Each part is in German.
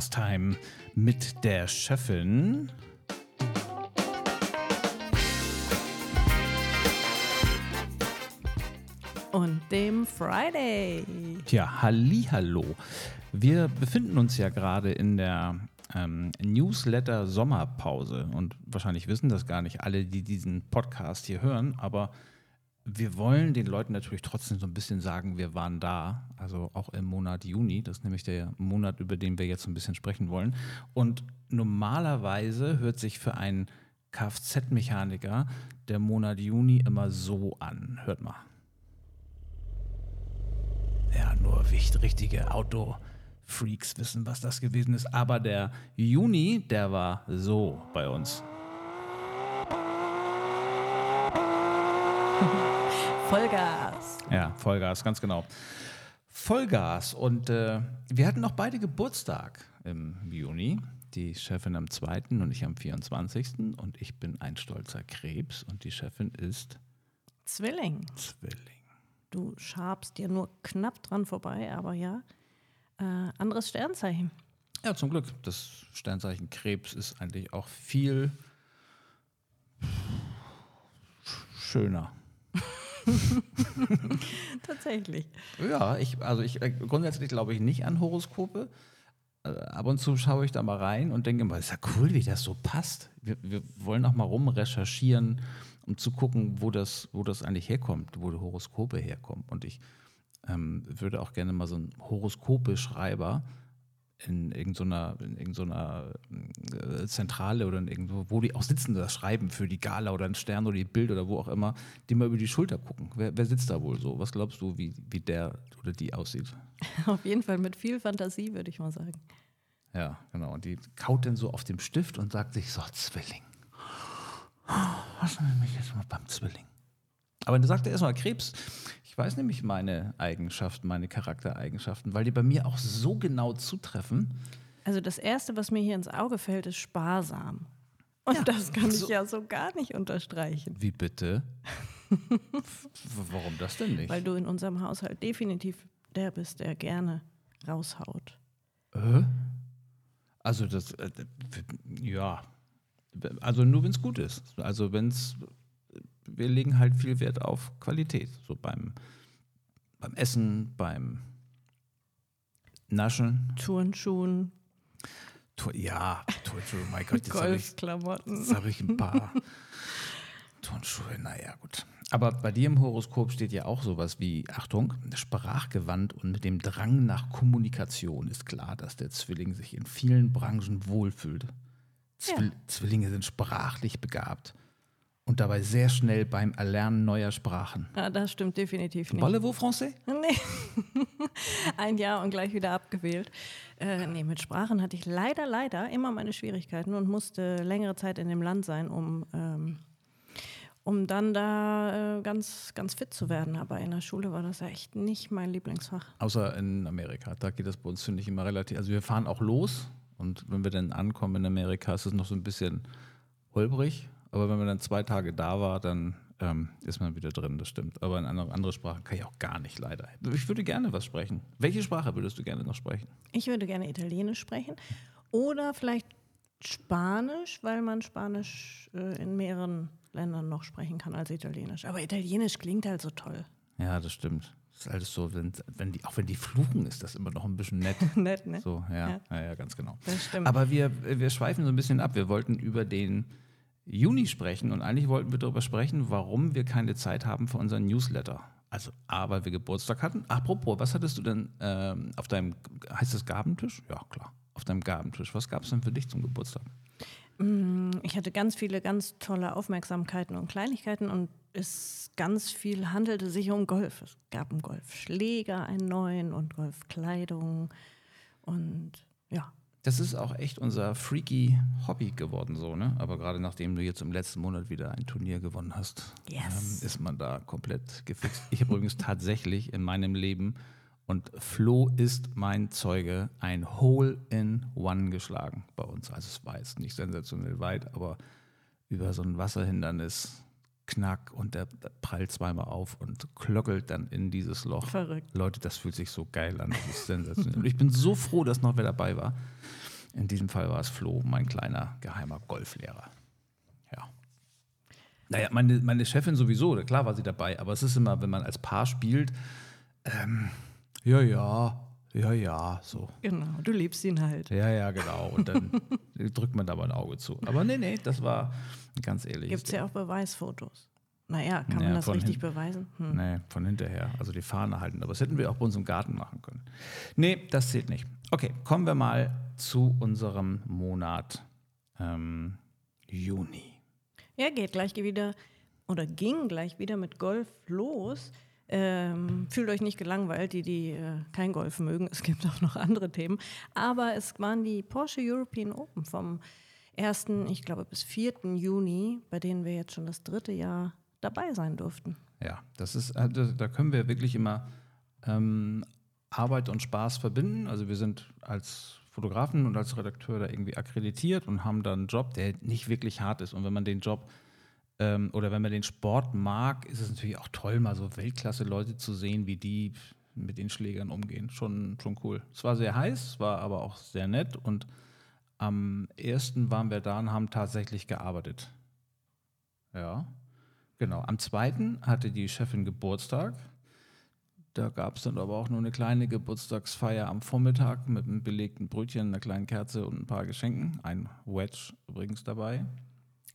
Podcast Time mit der Chefin. Und dem Friday. Tja, hallo. Wir befinden uns ja gerade in der ähm, Newsletter Sommerpause und wahrscheinlich wissen das gar nicht alle, die diesen Podcast hier hören, aber wir wollen den Leuten natürlich trotzdem so ein bisschen sagen, wir waren da, also auch im Monat Juni, das ist nämlich der Monat, über den wir jetzt ein bisschen sprechen wollen. Und normalerweise hört sich für einen Kfz-Mechaniker der Monat Juni immer so an. Hört mal. Ja, nur richtige Auto-Freaks wissen, was das gewesen ist. Aber der Juni, der war so bei uns. Vollgas. Ja, Vollgas, ganz genau. Vollgas. Und äh, wir hatten noch beide Geburtstag im Juni. Die Chefin am 2. und ich am 24. Und ich bin ein stolzer Krebs und die Chefin ist Zwilling. Zwilling. Du schabst dir nur knapp dran vorbei, aber ja. Äh, anderes Sternzeichen. Ja, zum Glück. Das Sternzeichen Krebs ist eigentlich auch viel schöner. Tatsächlich. Ja, ich, also ich äh, grundsätzlich glaube ich nicht an Horoskope. Äh, Ab und zu schaue ich da mal rein und denke immer, ist ja cool, wie das so passt. Wir, wir wollen auch mal rum recherchieren, um zu gucken, wo das, wo das eigentlich herkommt, wo die Horoskope herkommen. Und ich ähm, würde auch gerne mal so einen Horoskope-Schreiber in irgendeiner, in irgendeiner äh, Zentrale oder in irgendwo, wo die auch sitzen, das schreiben für die Gala oder ein Stern oder die Bild oder wo auch immer, die mal über die Schulter gucken. Wer, wer sitzt da wohl so? Was glaubst du, wie, wie der oder die aussieht? Auf jeden Fall mit viel Fantasie, würde ich mal sagen. Ja, genau. Und die kaut dann so auf dem Stift und sagt sich so, Zwilling. Was nenne ich jetzt mal beim Zwilling? Aber dann sagt er erstmal Krebs. Ich weiß nämlich meine Eigenschaften, meine Charaktereigenschaften, weil die bei mir auch so genau zutreffen. Also das Erste, was mir hier ins Auge fällt, ist sparsam. Und Ja, das kann so- ich ja so gar nicht unterstreichen. Wie bitte? Warum das denn nicht? Weil du in unserem Haushalt definitiv der bist, der gerne raushaut. Äh? Also das, äh, ja, also nur wenn es gut ist. Also wenn es, wir legen halt viel Wert auf Qualität, so beim, beim Essen, beim Naschen. Turnschuhen, Tu- Ja, Turnschuhe, mein Gott, jetzt habe ich, jetzt hab ich ein paar Turnschuhe, naja, gut. Aber bei dir im Horoskop steht ja auch sowas wie, Achtung, sprachgewandt und mit dem Drang nach Kommunikation ist klar, dass der Zwilling sich in vielen Branchen wohlfühlt. Zwill Ja. Zwillinge sind sprachlich begabt und dabei sehr schnell beim Erlernen neuer Sprachen. Ja, das stimmt definitiv nicht. Parlez-vous français? Nee. Ein Jahr und gleich wieder abgewählt. Äh, nee, mit Sprachen hatte ich leider, leider immer meine Schwierigkeiten und musste längere Zeit in dem Land sein, um, ähm, um dann da äh, ganz, ganz fit zu werden. Aber in der Schule war das echt nicht mein Lieblingsfach. Außer in Amerika. Da geht das bei uns, finde ich, immer relativ. Also wir fahren auch los und wenn wir dann ankommen in Amerika, ist es noch so ein bisschen holprig. Aber wenn man dann zwei Tage da war, dann ähm, ist man wieder drin, das stimmt. Aber in andere, andere Sprachen kann ich auch gar nicht, leider. Ich würde gerne was sprechen. Welche Sprache würdest du gerne noch sprechen? Ich würde gerne Italienisch sprechen oder vielleicht Spanisch, weil man Spanisch äh, in mehreren Ländern noch sprechen kann als Italienisch. Aber Italienisch klingt halt so toll. Ja, das stimmt. Das ist alles so, wenn, wenn die, auch wenn die fluchen, ist das immer noch ein bisschen nett. Nett, ne? So, ja, ja, Ja. ja, ganz genau. Das stimmt. Aber wir, wir schweifen so ein bisschen ab. Wir wollten über den Juni sprechen und eigentlich wollten wir darüber sprechen, warum wir keine Zeit haben für unseren Newsletter. Also A, weil wir Geburtstag hatten. Apropos, was hattest du denn ähm, auf deinem, heißt das Gabentisch? Ja, klar. Auf deinem Gabentisch. Was gab es denn für dich zum Geburtstag? Ich hatte ganz viele ganz tolle Aufmerksamkeiten und Kleinigkeiten und es ganz viel handelte sich um Golf. Es gab einen Golfschläger, einen neuen und Golfkleidung und ja. Das ist auch echt unser freaky Hobby geworden, so, ne? Aber gerade nachdem du jetzt im letzten Monat wieder ein Turnier gewonnen hast, Yes. ähm, ist man da komplett gefixt. Ich habe übrigens tatsächlich in meinem Leben und Flo ist mein Zeuge ein Hole in One geschlagen bei uns. Also es war jetzt nicht sensationell weit, aber über so ein Wasserhindernis, Knack und der prallt zweimal auf und klöckelt dann in dieses Loch. Verrückt. Leute, das fühlt sich so geil an. Das ist sensationell. Und ich bin so froh, dass noch wer dabei war. In diesem Fall war es Flo, mein kleiner geheimer Golflehrer. Ja. Naja, meine, meine Chefin sowieso, klar war sie dabei, aber es ist immer, wenn man als Paar spielt, ähm, ja, ja, ja, ja, so. Genau, du liebst ihn halt. Ja, ja, genau. Und dann drückt man da mal ein Auge zu. Aber nee, nee, das war ganz ehrlich. Gibt es ja auch Beweisfotos. Naja, kann man das richtig beweisen? Hm. Nee, von hinterher. Also die Fahne halten. Aber das hätten wir auch bei uns im Garten machen können. Nee, das zählt nicht. Okay, kommen wir mal zu unserem Monat ähm, Juni. Ja, geht gleich wieder oder ging gleich wieder mit Golf los. Ähm, fühlt euch nicht gelangweilt, die, die äh, kein Golf mögen. Es gibt auch noch andere Themen. Aber es waren die Porsche European Open vom 1., ich glaube, bis 4. Juni, bei denen wir jetzt schon das dritte Jahr dabei sein durften. Ja, das ist, also, da können wir wirklich immer ähm, Arbeit und Spaß verbinden. Also wir sind als Fotografen und als Redakteur da irgendwie akkreditiert und haben dann einen Job, der nicht wirklich hart ist. Und wenn man den Job ähm, oder wenn man den Sport mag, ist es natürlich auch toll, mal so Weltklasse-Leute zu sehen, wie die mit den Schlägern umgehen. Schon, schon cool. Es war sehr heiß, war aber auch sehr nett und am ersten waren wir da und haben tatsächlich gearbeitet. Ja. Genau, am zweiten hatte die Chefin Geburtstag. Da gab es dann aber auch nur eine kleine Geburtstagsfeier am Vormittag mit einem belegten Brötchen, einer kleinen Kerze und ein paar Geschenken. Ein Wedge übrigens dabei.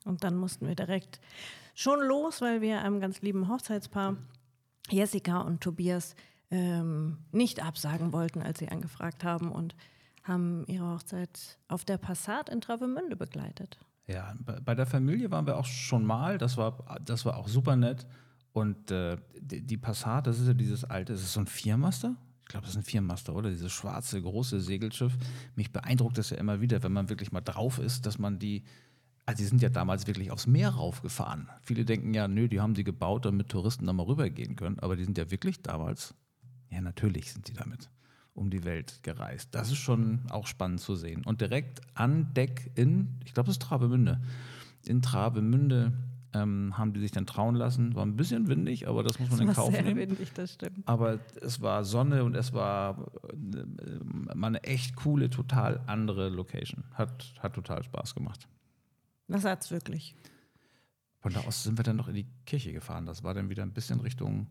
Und dann mussten wir direkt schon los, weil wir einem ganz lieben Hochzeitspaar, Jessica und Tobias, ähm, nicht absagen wollten, als sie angefragt haben und haben ihre Hochzeit auf der Passat in Travemünde begleitet. Ja, bei der Familie waren wir auch schon mal. Das war, das war auch super nett. Und äh, die, die Passat, das ist ja dieses alte, ist es so ein Viermaster? Ich glaube, das ist ein Viermaster, oder? Dieses schwarze, große Segelschiff. Mich beeindruckt das ja immer wieder, wenn man wirklich mal drauf ist, dass man die, also die sind ja damals wirklich aufs Meer raufgefahren. Viele denken ja, nö, die haben die gebaut, damit Touristen da mal rübergehen können. Aber die sind ja wirklich damals, ja, natürlich sind die damit um die Welt gereist. Das ist schon auch spannend zu sehen. Und direkt an Deck in, ich glaube, es ist Travemünde, in Travemünde ähm, haben die sich dann trauen lassen. War ein bisschen windig, aber das muss man das in Kauf sehr nehmen. Windig, das stimmt. Aber es war Sonne und es war äh, mal eine echt coole, total andere Location. Hat, hat total Spaß gemacht. Das hat es wirklich. Von da aus sind wir dann noch in die Kirche gefahren. Das war dann wieder ein bisschen Richtung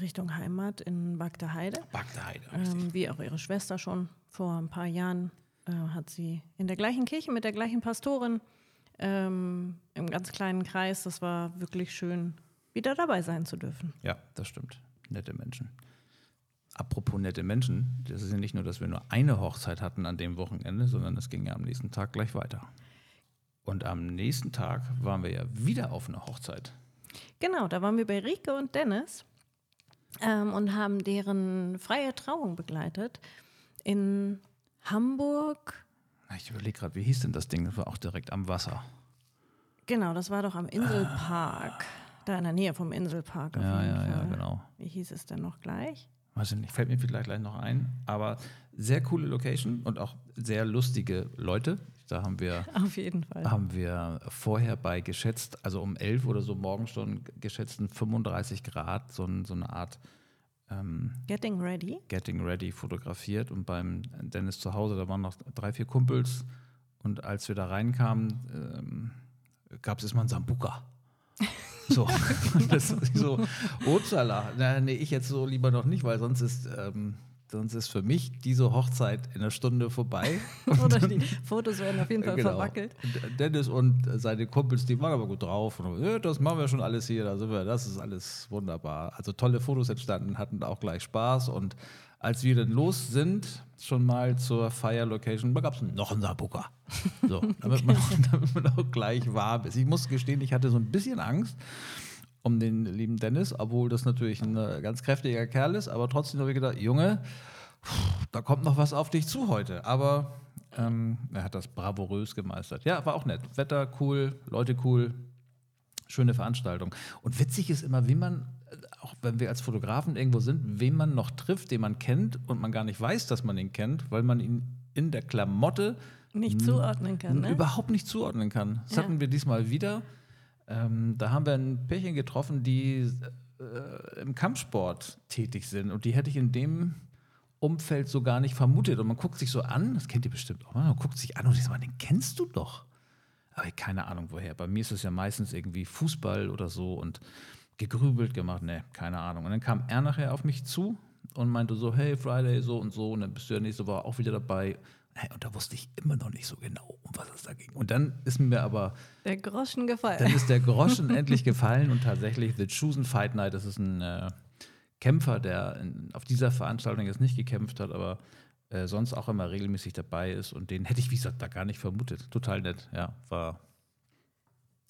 Richtung Heimat in Bagdaheide. Bagdaheide, ähm, Wie auch ihre Schwester schon vor ein paar Jahren äh, hat sie in der gleichen Kirche mit der gleichen Pastorin ähm, im ganz kleinen Kreis. Das war wirklich schön, wieder dabei sein zu dürfen. Ja, das stimmt. Nette Menschen. Apropos nette Menschen, das ist ja nicht nur, dass wir nur eine Hochzeit hatten an dem Wochenende, sondern es ging ja am nächsten Tag gleich weiter. Und am nächsten Tag waren wir ja wieder auf einer Hochzeit. Genau, da waren wir bei Rike und Dennis ähm, und haben deren freie Trauung begleitet in Hamburg. Ich überlege gerade, wie hieß denn das Ding? Das war auch direkt am Wasser. Genau, das war doch am Inselpark. Da in der Nähe vom Inselpark. ja, ja, Fall. ja, genau. Wie hieß es denn noch gleich? Weiß ich nicht, fällt mir vielleicht gleich noch ein. Aber sehr coole Location und auch sehr lustige Leute. Da haben wir, Auf jeden Fall. haben wir vorher bei geschätzt, also um 11 oder so morgens schon geschätzten 35 Grad, so, so eine Art ähm, Getting Ready. Getting Ready fotografiert. Und beim Dennis zu Hause, da waren noch drei, vier Kumpels. Und als wir da reinkamen, ähm, gab es erstmal einen Sambuka. So, das ist so, upsala. Na, nee, ich jetzt so lieber noch nicht, weil sonst ist ähm, sonst ist für mich diese Hochzeit in einer Stunde vorbei. Oder die Fotos werden auf jeden Fall genau. verwackelt. Dennis und seine Kumpels, die waren aber gut drauf. Und, das machen wir schon alles hier, da sind wir, das ist alles wunderbar. Also tolle Fotos entstanden, hatten auch gleich Spaß. Und als wir dann los sind, schon mal zur Fire Location, da gab es noch einen Sabuka. So, damit man, damit man auch gleich warm ist. Ich muss gestehen, ich hatte so ein bisschen Angst um den lieben Dennis, obwohl das natürlich ein äh, ganz kräftiger Kerl ist, aber trotzdem habe ich gedacht, Junge, da kommt noch was auf dich zu heute. Aber ähm, er hat das bravourös gemeistert. Ja, war auch nett. Wetter cool, Leute cool, schöne Veranstaltung. Und witzig ist immer, wie man, äh, auch wenn wir als Fotografen irgendwo sind, wen man noch trifft, den man kennt und man gar nicht weiß, dass man ihn kennt, weil man ihn in der Klamotte nicht zuordnen kann. Ne? Überhaupt nicht zuordnen kann. Das ja. hatten wir diesmal wieder. Ähm, da haben wir ein Pärchen getroffen, die äh, im Kampfsport tätig sind. Und die hätte ich in dem Umfeld so gar nicht vermutet. Und man guckt sich so an, das kennt ihr bestimmt auch, man guckt sich an und sagt, den kennst du doch. Aber keine Ahnung woher. Bei mir ist es ja meistens irgendwie Fußball oder so und gegrübelt gemacht, ne, keine Ahnung. Und dann kam er nachher auf mich zu und meinte so, hey, Friday, so und so. Und dann bist du ja nächste Woche auch wieder dabei. Hey, und da wusste ich immer noch nicht so genau, um was es da ging. Und dann ist mir aber. Der Groschen gefallen. Dann ist der Groschen endlich gefallen und tatsächlich The Chosen Fight Night, das ist ein äh, Kämpfer, der in, auf dieser Veranstaltung jetzt nicht gekämpft hat, aber äh, sonst auch immer regelmäßig dabei ist. Und den hätte ich, wie gesagt, da gar nicht vermutet. Total nett, ja, war.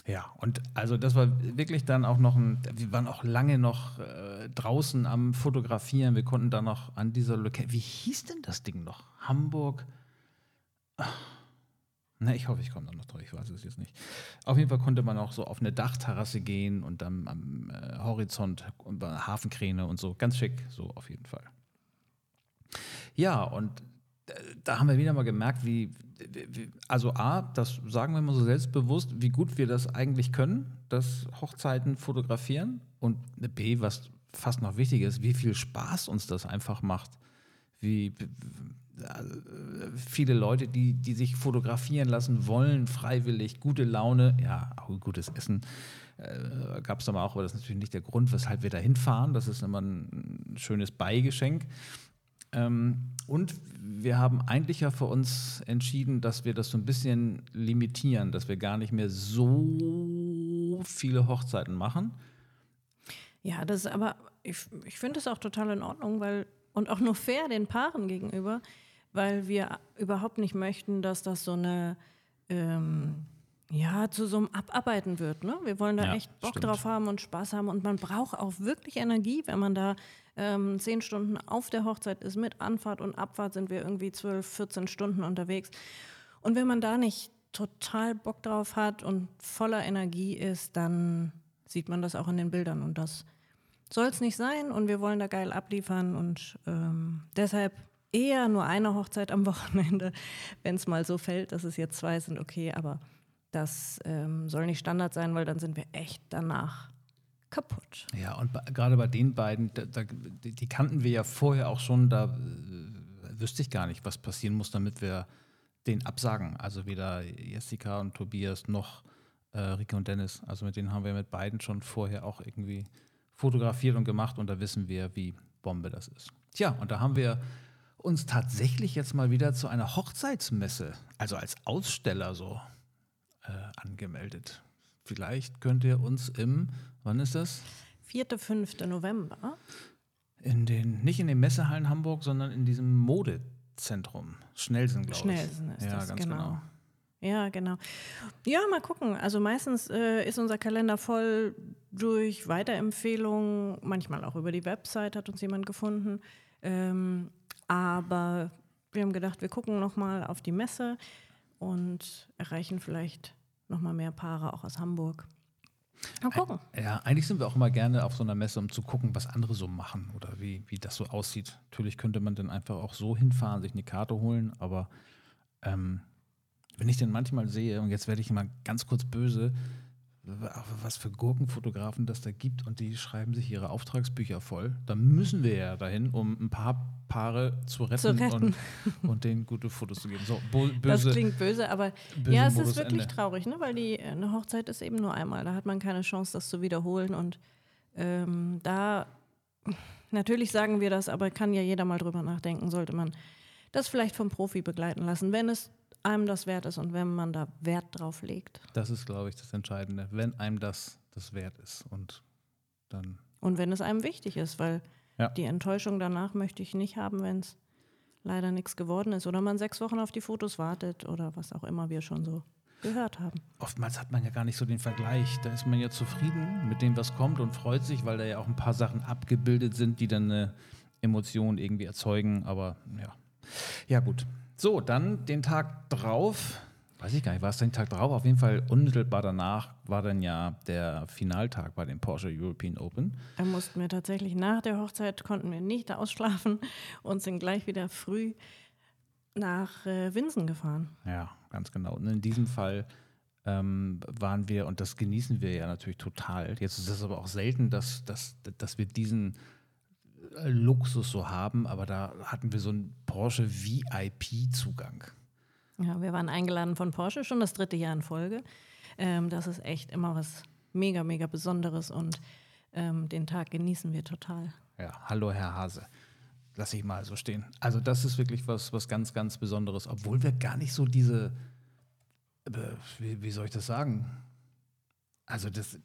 Ja, und also das war wirklich dann auch noch ein, wir waren auch lange noch äh, draußen am Fotografieren. Wir konnten dann noch an dieser Location, wie hieß denn das Ding noch? Hamburg? Na, ich hoffe, ich komme da noch drauf, ich weiß es jetzt nicht. Auf jeden Fall konnte man auch so auf eine Dachterrasse gehen und dann am äh, Horizont und Hafenkräne und so. Ganz schick, so auf jeden Fall. Ja, und da haben wir wieder mal gemerkt, wie, wie, also A, das sagen wir mal so selbstbewusst, wie gut wir das eigentlich können, das Hochzeiten fotografieren. Und B, was fast noch wichtiger ist, wie viel Spaß uns das einfach macht. Wie, viele Leute, die, die sich fotografieren lassen wollen, freiwillig, gute Laune, ja, auch gutes Essen äh, gab es aber auch, aber das ist natürlich nicht der Grund, weshalb wir da hinfahren. Das ist immer ein schönes Beigeschenk. Ähm, und wir haben eigentlich ja für uns entschieden, dass wir das so ein bisschen limitieren, dass wir gar nicht mehr so viele Hochzeiten machen. Ja, das ist aber, ich, ich finde es auch total in Ordnung, weil und auch nur fair den Paaren gegenüber, weil wir überhaupt nicht möchten, dass das so eine ähm, ja, zu so einem Abarbeiten wird. Ne? Wir wollen da ja, echt Bock stimmt. drauf haben und Spaß haben und man braucht auch wirklich Energie, wenn man da ähm, zehn Stunden auf der Hochzeit ist. Mit Anfahrt und Abfahrt sind wir irgendwie zwölf, 14 Stunden unterwegs. Und wenn man da nicht total Bock drauf hat und voller Energie ist, dann sieht man das auch in den Bildern und das soll es nicht sein und wir wollen da geil abliefern und ähm, deshalb eher nur eine Hochzeit am Wochenende, wenn es mal so fällt, dass es jetzt zwei sind, okay, aber das ähm, soll nicht Standard sein, weil dann sind wir echt danach kaputt. Ja, und gerade bei den beiden, da, da, die kannten wir ja vorher auch schon, da äh, wüsste ich gar nicht, was passieren muss, damit wir den absagen. Also weder Jessica und Tobias noch äh, Rike und Dennis. Also mit denen haben wir mit beiden schon vorher auch irgendwie fotografiert und gemacht und da wissen wir, wie Bombe das ist. Tja, und da haben wir uns tatsächlich jetzt mal wieder zu einer Hochzeitsmesse, also als Aussteller so, äh, angemeldet. Vielleicht könnt ihr uns im, wann ist das? 4., 5. November. In den, nicht in den Messehallen Hamburg, sondern in diesem Modezentrum. Schnellsen, glaube ich. Schnellsen ist ja, das, ganz genau. genau. Ja, genau. Ja, mal gucken. Also meistens äh, ist unser Kalender voll durch Weiterempfehlungen, manchmal auch über die Website hat uns jemand gefunden. Ähm, aber wir haben gedacht, wir gucken nochmal auf die Messe und erreichen vielleicht nochmal mehr Paare auch aus Hamburg. Mal gucken. Ja, eigentlich sind wir auch immer gerne auf so einer Messe, um zu gucken, was andere so machen oder wie, wie das so aussieht. Natürlich könnte man dann einfach auch so hinfahren, sich eine Karte holen, aber ähm, wenn ich dann manchmal sehe, und jetzt werde ich mal ganz kurz böse, was für Gurkenfotografen das da gibt und die schreiben sich ihre Auftragsbücher voll. Da müssen wir ja dahin, um ein paar Paare zu retten, zu retten. Und, und, denen gute Fotos zu geben. So, böse, das klingt böse, aber böse ja, es Modus ist wirklich Ende. traurig, ne? weil die, eine Hochzeit ist eben nur einmal. Da hat man keine Chance, das zu wiederholen. Und ähm, da, natürlich sagen wir das, aber kann ja jeder mal drüber nachdenken, sollte man das vielleicht vom Profi begleiten lassen, wenn es einem das wert ist und wenn man da Wert drauf legt. Das ist, glaube ich, das Entscheidende, wenn einem das das wert ist und dann. Und wenn es einem wichtig ist, weil ja. die Enttäuschung danach möchte ich nicht haben, wenn es leider nichts geworden ist oder man sechs Wochen auf die Fotos wartet oder was auch immer wir schon so gehört haben. Oftmals hat man ja gar nicht so den Vergleich. Da ist man ja zufrieden mit dem, was kommt und freut sich, weil da ja auch ein paar Sachen abgebildet sind, die dann eine Emotion irgendwie erzeugen. Aber ja, ja gut. So, dann den Tag drauf, weiß ich gar nicht, war es den Tag drauf? Auf jeden Fall unmittelbar danach war dann ja der Finaltag bei dem Porsche European Open. Da mussten wir tatsächlich nach der Hochzeit, konnten wir nicht ausschlafen und sind gleich wieder früh nach äh, Winsen gefahren. Ja, ganz genau. Und in diesem Fall ähm, waren wir, und das genießen wir ja natürlich total. Jetzt ist es aber auch selten, dass, dass, dass wir diesen Luxus so haben, aber da hatten wir so einen Porsche VIP-Zugang. Ja, wir waren eingeladen von Porsche, schon das dritte Jahr in Folge. Ähm, das ist echt immer was mega, mega Besonderes und ähm, den Tag genießen wir total. Ja, hallo Herr Hase. Lass ich mal so stehen. Also das ist wirklich was, was ganz, ganz Besonderes, obwohl wir gar nicht so diese, äh, wie, wie soll ich das sagen? Also das,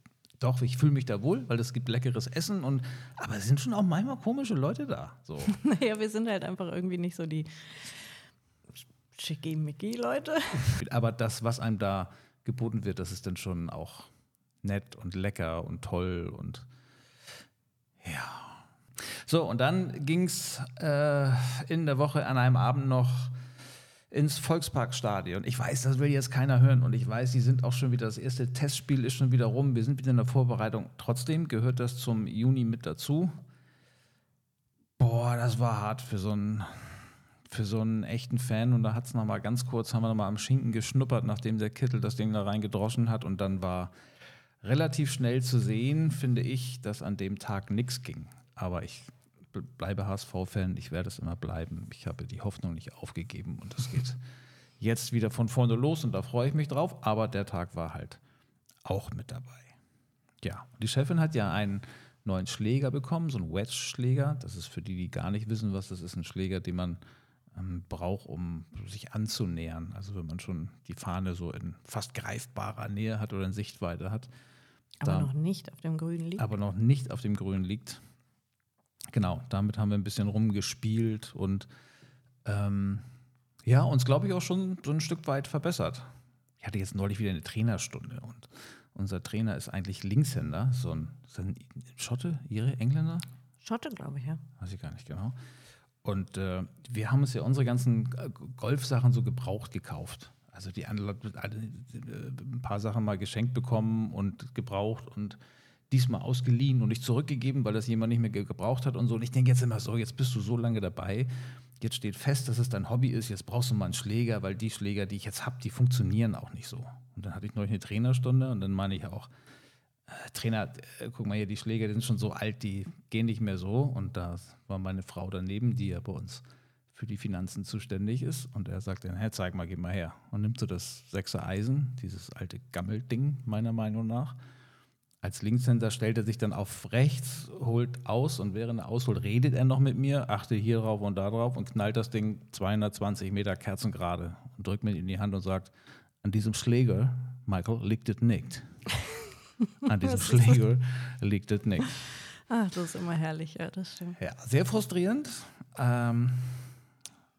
doch, ich fühle mich da wohl, weil es gibt leckeres Essen und aber es sind schon auch manchmal komische Leute da. So. naja, wir sind halt einfach irgendwie nicht so die schickimicki-Leute. Aber das, was einem da geboten wird, das ist dann schon auch nett und lecker und toll und ja. So, und dann ging es äh, in der Woche an einem Abend noch ins Volksparkstadion. Ich weiß, das will jetzt keiner hören und ich weiß, die sind auch schon wieder, das erste Testspiel ist schon wieder rum, wir sind wieder in der Vorbereitung. Trotzdem gehört das zum Juni mit dazu. Boah, das war hart für so einen, für so einen echten Fan und da hat es nochmal ganz kurz, haben wir nochmal am Schinken geschnuppert, nachdem der Kittel das Ding da reingedroschen hat und dann war relativ schnell zu sehen, finde ich, dass an dem Tag nichts ging. Aber ich bleibe HSV-Fan, ich werde es immer bleiben. Ich habe die Hoffnung nicht aufgegeben und es geht jetzt wieder von vorne los und da freue ich mich drauf. Aber der Tag war halt auch mit dabei. Ja, die Chefin hat ja einen neuen Schläger bekommen, so einen Wedge-Schläger. Das ist für die, die gar nicht wissen, was das ist, ein Schläger, den man ähm, braucht, um sich anzunähern. Also wenn man schon die Fahne so in fast greifbarer Nähe hat oder in Sichtweite hat. Aber da, noch nicht auf dem Grün liegt. Aber noch nicht auf dem Grün liegt. Genau, damit haben wir ein bisschen rumgespielt und ähm, ja, uns glaube ich auch schon so ein Stück weit verbessert. Ich hatte jetzt neulich wieder eine Trainerstunde und unser Trainer ist eigentlich Linkshänder, so ein, ist ein Schotte, ihre Engländer? Schotte, glaube ich, ja. Weiß ich gar nicht genau. Und äh, wir haben uns ja unsere ganzen Golfsachen so gebraucht gekauft. Also die alle, ein paar Sachen mal geschenkt bekommen und gebraucht und diesmal ausgeliehen und nicht zurückgegeben, weil das jemand nicht mehr gebraucht hat und so. Und ich denke jetzt immer so, jetzt bist du so lange dabei, jetzt steht fest, dass es dein Hobby ist, jetzt brauchst du mal einen Schläger, weil die Schläger, die ich jetzt habe, die funktionieren auch nicht so. Und dann hatte ich neulich eine Trainerstunde und dann meine ich auch, äh, Trainer, äh, guck mal hier, die Schläger die sind schon so alt, die gehen nicht mehr so. Und da war meine Frau daneben, die ja bei uns für die Finanzen zuständig ist. Und er sagt dann, hey, zeig mal, gib mal her. Und nimmt so das Sechser Eisen, dieses alte Gammelding, meiner Meinung nach, als Linkshänder stellt er sich dann auf rechts, holt aus und während er ausholt, redet er noch mit mir, achte hier drauf und da drauf und knallt das Ding 220 Meter kerzengerade und drückt mir in die Hand und sagt, an diesem Schläger, Michael, liegt es nicht. An diesem Schläger liegt es nicht. Ach, das ist immer herrlich, ja, das stimmt. Ja, sehr frustrierend, ähm,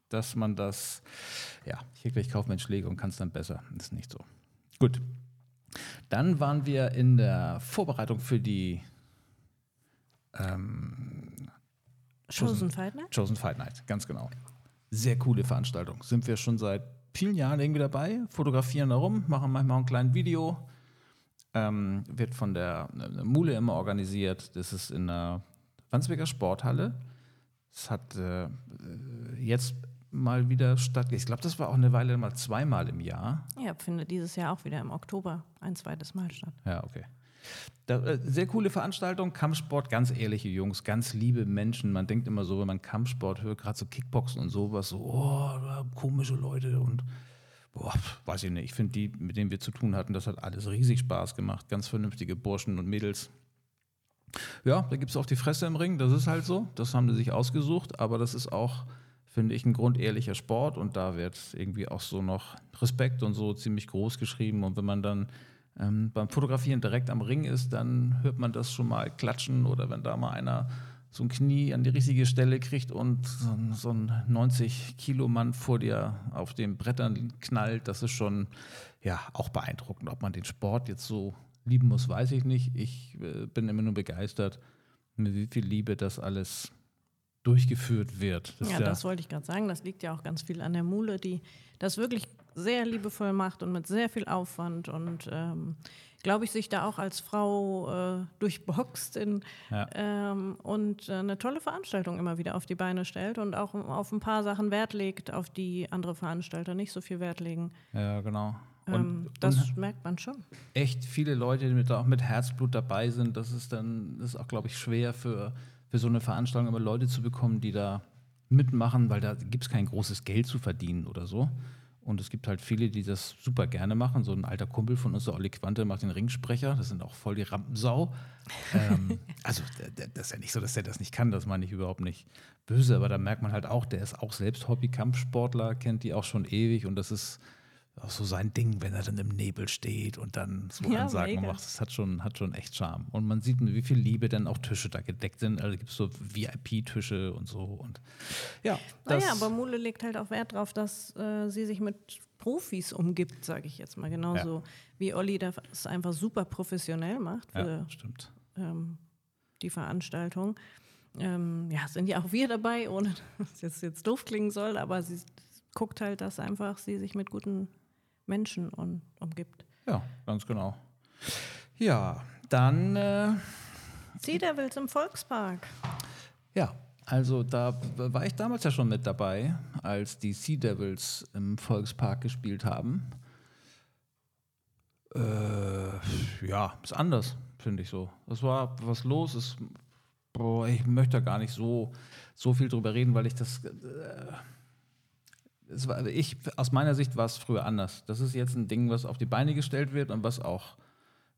dass man das, ja, ich, kaufe mir einen Schläger und kann es dann besser. Das ist nicht so. Gut, dann waren wir in der Vorbereitung für die ähm, Chosen Fight Night? Chosen Fight Night, ganz genau. Sehr coole Veranstaltung. Sind wir schon seit vielen Jahren irgendwie dabei, fotografieren da rum, machen manchmal ein kleines Video. Ähm, wird von der äh, Mule immer organisiert. Das ist in der Wandsbeker Sporthalle. Es hat äh, jetzt mal wieder statt. Ich glaube, das war auch eine Weile mal zweimal im Jahr. Ja, findet dieses Jahr auch wieder im Oktober ein zweites Mal statt. Ja, okay. Da, äh, sehr coole Veranstaltung, Kampfsport, ganz ehrliche Jungs, ganz liebe Menschen. Man denkt immer so, wenn man Kampfsport hört, gerade so Kickboxen und sowas, so, oh, komische Leute und boah, weiß ich nicht. Ich finde, die, mit denen wir zu tun hatten, das hat alles riesig Spaß gemacht. Ganz vernünftige Burschen und Mädels. Ja, da gibt es auch die Fresse im Ring, das ist halt so. Das haben die sich ausgesucht, aber das ist auch finde ich, ein grundehrlicher Sport und da wird irgendwie auch so noch Respekt und so ziemlich groß geschrieben. Und wenn man dann ähm, beim Fotografieren direkt am Ring ist, dann hört man das schon mal klatschen oder wenn da mal einer so ein Knie an die richtige Stelle kriegt und so ein 90-Kilo-Mann vor dir auf den Brettern knallt, das ist schon ja auch beeindruckend. Ob man den Sport jetzt so lieben muss, weiß ich nicht. Ich äh, bin immer nur begeistert, mit wie viel Liebe das alles durchgeführt wird. Das ja, ja, das wollte ich gerade sagen. Das liegt ja auch ganz viel an der Mule, die das wirklich sehr liebevoll macht und mit sehr viel Aufwand und ähm, glaube ich, sich da auch als Frau äh, durchboxt in, ja. ähm, und äh, eine tolle Veranstaltung immer wieder auf die Beine stellt und auch auf ein paar Sachen Wert legt, auf die andere Veranstalter nicht so viel Wert legen. Ja, genau. Und, ähm, das und merkt man schon. Echt viele Leute, die mit, auch mit Herzblut dabei sind, das ist dann das ist auch, glaube ich, schwer für für so eine Veranstaltung immer Leute zu bekommen, die da mitmachen, weil da gibt es kein großes Geld zu verdienen oder so. Und es gibt halt viele, die das super gerne machen. So ein alter Kumpel von uns, der Olli Quante, macht den Ringsprecher. Das sind auch voll die Rampensau. ähm, also, das ist ja nicht so, dass er das nicht kann. Das meine ich überhaupt nicht böse. Aber da merkt man halt auch, der ist auch selbst Hobby-Kampfsportler, kennt die auch schon ewig. Und das ist auch so sein Ding, wenn er dann im Nebel steht und dann so ja, Ansagen mega. macht. Das hat schon, hat schon echt Charme. Und man sieht, wie viel Liebe dann auch Tische da gedeckt sind. Also gibt es so VIP-Tische und so. Und ja, naja, aber Mule legt halt auch Wert darauf, dass äh, sie sich mit Profis umgibt, sage ich jetzt mal. Genauso ja. wie Olli das einfach super professionell macht für ja, stimmt. Ähm, die Veranstaltung. Ähm, ja, sind ja auch wir dabei, ohne dass es jetzt doof klingen soll, aber sie guckt halt, dass einfach sie sich mit guten Menschen um, umgibt. Ja, ganz genau. Ja, dann. Äh, Sea Devils im Volkspark. Ja, also da war ich damals ja schon mit dabei, als die Sea Devils im Volkspark gespielt haben. Äh, ja, ist anders, finde ich so. Es war was los. ist. boah, ich möchte da gar nicht so, so viel drüber reden, weil ich das. Äh, es war, ich, aus meiner Sicht war es früher anders. Das ist jetzt ein Ding, was auf die Beine gestellt wird und was auch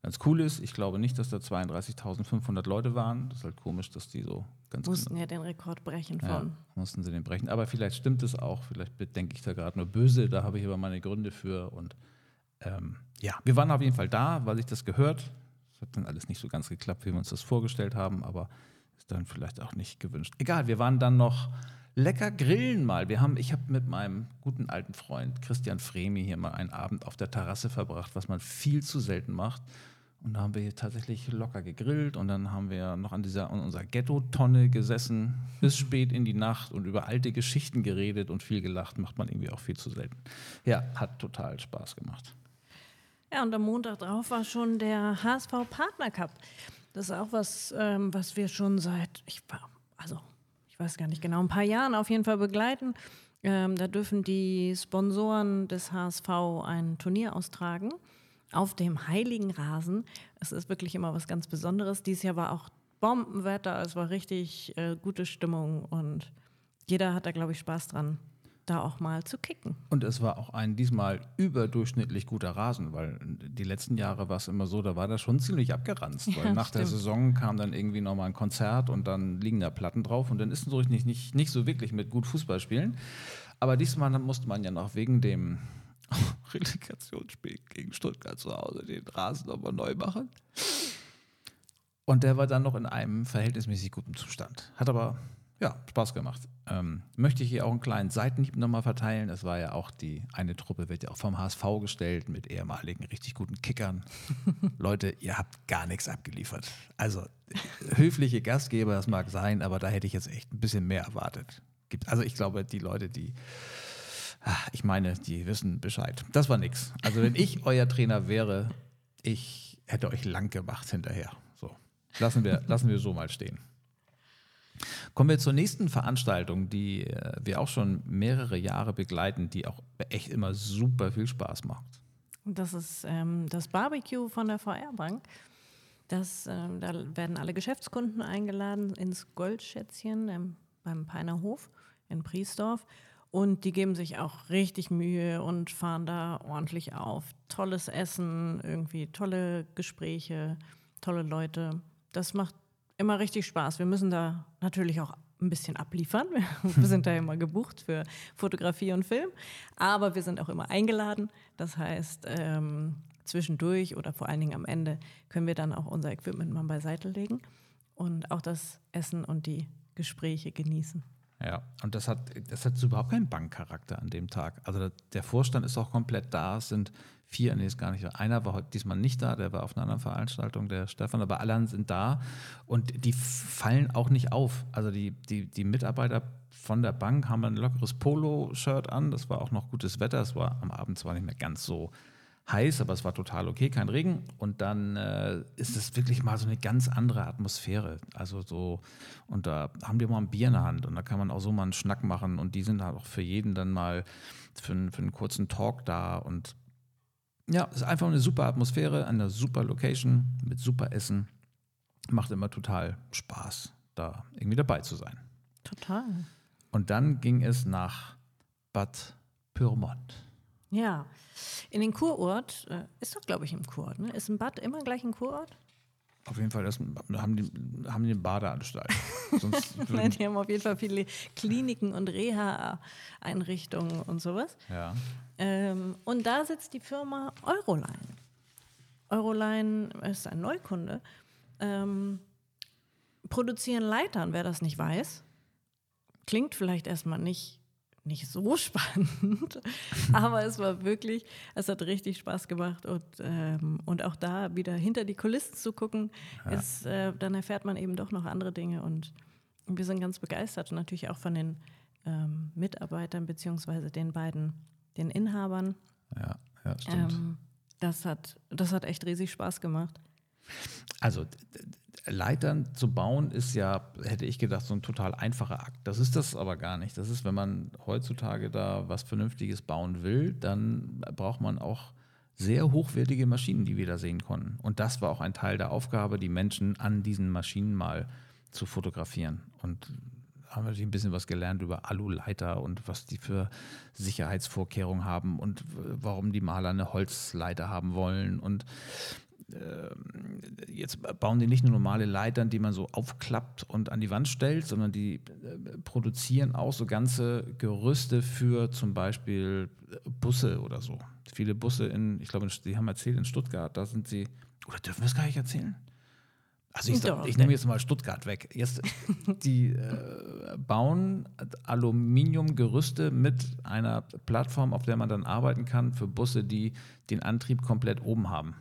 ganz cool ist. Ich glaube nicht, dass da 32.500 Leute waren. Das ist halt komisch, dass die so ganz Mussten genau, ja den Rekord brechen von. Ja, mussten sie den brechen. Aber vielleicht stimmt es auch. Vielleicht bedenke ich da gerade nur böse. Da habe ich aber meine Gründe für. Und ähm, ja, wir waren auf jeden Fall da, weil ich das gehört. Es hat dann alles nicht so ganz geklappt, wie wir uns das vorgestellt haben, aber ist dann vielleicht auch nicht gewünscht. Egal, wir waren dann noch lecker grillen mal. Wir haben, ich habe mit meinem guten alten Freund Christian Fremi hier mal einen Abend auf der Terrasse verbracht, was man viel zu selten macht. Und da haben wir hier tatsächlich locker gegrillt und dann haben wir noch an dieser an unserer Ghetto-Tonne gesessen bis spät in die Nacht und über alte Geschichten geredet und viel gelacht. Macht man irgendwie auch viel zu selten. Ja, hat total Spaß gemacht. Ja, und am Montag drauf war schon der HSV Partner Cup. Das ist auch was, ähm, was wir schon seit, ich war, also ich weiß gar nicht genau, ein paar Jahren auf jeden Fall begleiten. Ähm, da dürfen die Sponsoren des HSV ein Turnier austragen auf dem heiligen Rasen. Es ist wirklich immer was ganz Besonderes. Dieses Jahr war auch Bombenwetter, es war richtig äh, gute Stimmung und jeder hat da, glaube ich, Spaß dran da auch mal zu kicken. Und es war auch ein diesmal überdurchschnittlich guter Rasen, weil die letzten Jahre war es immer so, da war das schon ziemlich abgeranzt, weil ja, nach stimmt. der Saison kam dann irgendwie nochmal ein Konzert und dann liegen da Platten drauf und dann ist es so nicht, nicht, nicht so wirklich mit gut Fußball spielen. Aber diesmal musste man ja noch wegen dem Relegationsspiel gegen Stuttgart zu Hause den Rasen nochmal neu machen. Und der war dann noch in einem verhältnismäßig guten Zustand. Hat aber ja, Spaß gemacht. Ähm, möchte ich hier auch einen kleinen Seitenhieb nochmal verteilen. Es war ja auch die eine Truppe, wird ja auch vom HSV gestellt mit ehemaligen richtig guten Kickern. Leute, ihr habt gar nichts abgeliefert. Also höfliche Gastgeber, das mag sein, aber da hätte ich jetzt echt ein bisschen mehr erwartet. Gibt, also ich glaube, die Leute, die, ach, ich meine, die wissen Bescheid. Das war nix. Also wenn ich euer Trainer wäre, ich hätte euch lang gemacht hinterher. So, lassen wir, lassen wir so mal stehen. Kommen wir zur nächsten Veranstaltung, die äh, wir auch schon mehrere Jahre begleiten, die auch echt immer super viel Spaß macht. Das ist ähm, das Barbecue von der VR-Bank. Das, ähm, da werden alle Geschäftskunden eingeladen ins Goldschätzchen ähm, beim Peiner Hof in Priesdorf. Und die geben sich auch richtig Mühe und fahren da ordentlich auf. Tolles Essen, irgendwie tolle Gespräche, tolle Leute. Das macht immer richtig Spaß. Wir müssen da natürlich auch ein bisschen abliefern. Wir sind da immer gebucht für Fotografie und Film, aber wir sind auch immer eingeladen. Das heißt, ähm, zwischendurch oder vor allen Dingen am Ende können wir dann auch unser Equipment mal beiseite legen und auch das Essen und die Gespräche genießen. Ja, und das hat, das hat überhaupt keinen Bankcharakter an dem Tag. Also der Vorstand ist auch komplett da. Es sind vier, nee, ist gar nicht. Einer war heute diesmal nicht da, der war auf einer anderen Veranstaltung, der Stefan, aber alle sind da und die fallen auch nicht auf. Also die, die, die Mitarbeiter von der Bank haben ein lockeres Polo-Shirt an. Das war auch noch gutes Wetter. Es war am Abend zwar nicht mehr ganz so heiß, aber es war total okay, kein Regen. Und dann äh, ist es wirklich mal so eine ganz andere Atmosphäre. Also so, und da haben die mal ein Bier in der Hand und da kann man auch so mal einen Schnack machen und die sind halt auch für jeden dann mal für, für einen kurzen Talk da und ja, es ist einfach eine super Atmosphäre, eine super Location mit super Essen. Macht immer total Spaß. da irgendwie dabei zu sein. Total. Und dann ging es nach Bad Pyrmont. Ja, in den Kurort, äh, ist doch glaube ich im Kurort, ne? Ist ein Bad immer gleich ein Kurort? Auf jeden Fall, das haben die, haben die eine Badeanstalt. Nein, die haben auf jeden Fall viele Kliniken und Reha-Einrichtungen und sowas. ja. Ähm, und da sitzt die Firma Euroline. Euroline ist ein Neukunde. Ähm, produzieren Leitern, wer das nicht weiß. Klingt vielleicht erstmal nicht, nicht so spannend, aber es war wirklich, es hat richtig Spaß gemacht und, ähm, und auch da wieder hinter die Kulissen zu gucken, ist, äh, dann erfährt man eben doch noch andere Dinge und wir sind ganz begeistert und natürlich auch von den ähm, Mitarbeitern beziehungsweise den beiden, den Inhabern. Ja, ja, stimmt. Ähm, das, hat, das hat echt riesig Spaß gemacht. Also Leitern zu bauen ist ja, hätte ich gedacht, so ein total einfacher Akt. Das ist das aber gar nicht. Das ist, wenn man heutzutage da was Vernünftiges bauen will, dann braucht man auch sehr hochwertige Maschinen, die wir da sehen konnten. Und das war auch ein Teil der Aufgabe, die Menschen an diesen Maschinen mal zu fotografieren. Und haben wir natürlich ein bisschen was gelernt über Aluleiter und was die für Sicherheitsvorkehrungen haben und warum die Maler eine Holzleiter haben wollen und jetzt bauen die nicht nur normale Leitern, die man so aufklappt und an die Wand stellt, sondern die äh, produzieren auch so ganze Gerüste für zum Beispiel Busse oder so. Viele Busse in, ich glaube, die haben erzählt in Stuttgart, da sind sie, oder dürfen wir es gar nicht erzählen? Also ich, sag, ich nehme jetzt mal Stuttgart weg. Jetzt, die äh, bauen Aluminiumgerüste mit einer Plattform, auf der man dann arbeiten kann für Busse, die den Antrieb komplett oben haben.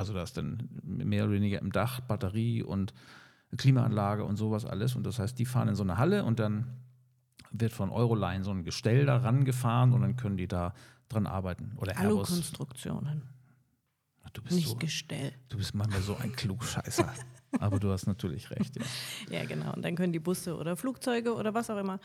Also da ist dann mehr oder weniger im Dach Batterie und Klimaanlage und sowas alles. Und das heißt, die fahren in so eine Halle und dann wird von Euroline so ein Gestell da rangefahren und dann können die da dran arbeiten. Oder. Alukonstruktionen, Du bist, nicht so, Gestell. du bist manchmal so ein Klugscheißer. Aber du hast natürlich recht, ja. Ja, genau. Und dann können die Busse oder Flugzeuge oder was auch immer